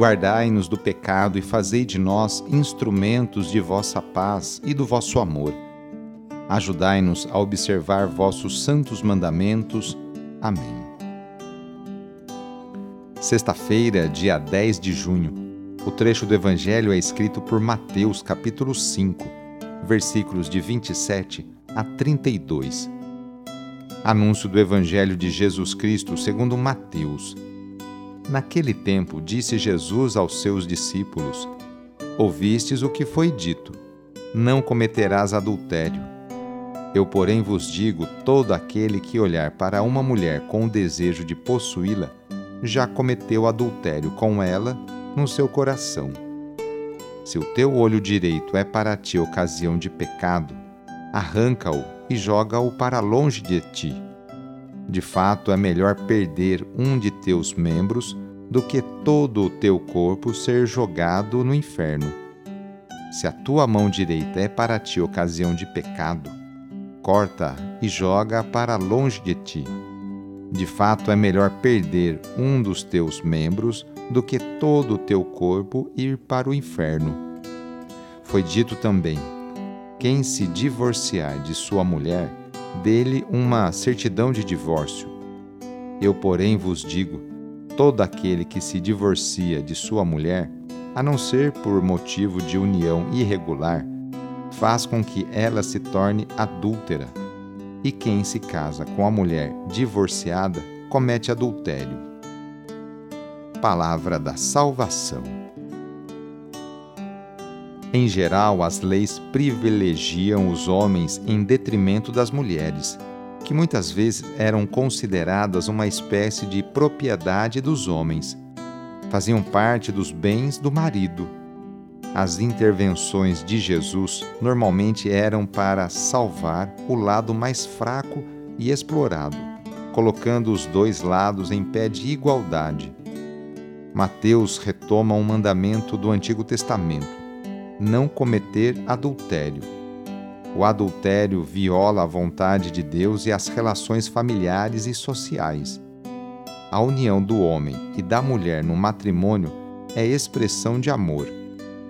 Guardai-nos do pecado e fazei de nós instrumentos de vossa paz e do vosso amor. Ajudai-nos a observar vossos santos mandamentos. Amém. Sexta-feira, dia 10 de junho. O trecho do Evangelho é escrito por Mateus, capítulo 5, versículos de 27 a 32. Anúncio do Evangelho de Jesus Cristo segundo Mateus Naquele tempo, disse Jesus aos seus discípulos: Ouvistes o que foi dito: Não cometerás adultério. Eu, porém, vos digo: todo aquele que olhar para uma mulher com o desejo de possuí-la, já cometeu adultério com ela no seu coração. Se o teu olho direito é para ti ocasião de pecado, arranca-o e joga-o para longe de ti de fato, é melhor perder um de teus membros do que todo o teu corpo ser jogado no inferno. Se a tua mão direita é para ti ocasião de pecado, corta e joga para longe de ti. De fato, é melhor perder um dos teus membros do que todo o teu corpo ir para o inferno. Foi dito também: quem se divorciar de sua mulher, dele uma certidão de divórcio. Eu, porém, vos digo: todo aquele que se divorcia de sua mulher, a não ser por motivo de união irregular, faz com que ela se torne adúltera. E quem se casa com a mulher divorciada comete adultério. Palavra da Salvação. Em geral, as leis privilegiam os homens em detrimento das mulheres, que muitas vezes eram consideradas uma espécie de propriedade dos homens. Faziam parte dos bens do marido. As intervenções de Jesus normalmente eram para salvar o lado mais fraco e explorado, colocando os dois lados em pé de igualdade. Mateus retoma um mandamento do Antigo Testamento não cometer adultério. O adultério viola a vontade de Deus e as relações familiares e sociais. A união do homem e da mulher no matrimônio é expressão de amor.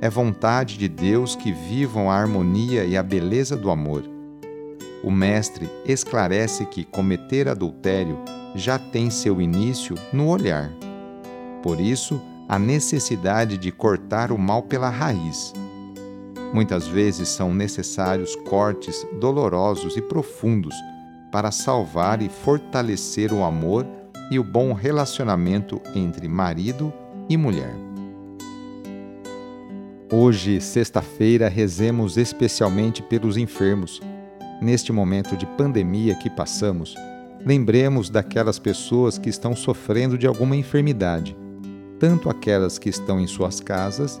É vontade de Deus que vivam a harmonia e a beleza do amor. O Mestre esclarece que cometer adultério já tem seu início no olhar. Por isso, a necessidade de cortar o mal pela raiz. Muitas vezes são necessários cortes dolorosos e profundos para salvar e fortalecer o amor e o bom relacionamento entre marido e mulher. Hoje, sexta-feira, rezemos especialmente pelos enfermos. Neste momento de pandemia que passamos, lembremos daquelas pessoas que estão sofrendo de alguma enfermidade, tanto aquelas que estão em suas casas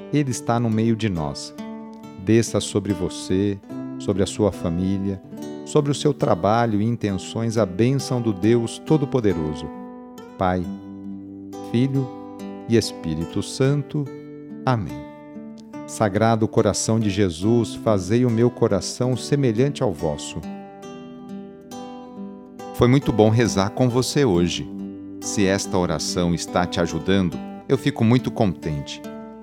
Ele está no meio de nós. Desça sobre você, sobre a sua família, sobre o seu trabalho e intenções a bênção do Deus Todo-Poderoso. Pai, Filho e Espírito Santo. Amém. Sagrado coração de Jesus, fazei o meu coração semelhante ao vosso. Foi muito bom rezar com você hoje. Se esta oração está te ajudando, eu fico muito contente.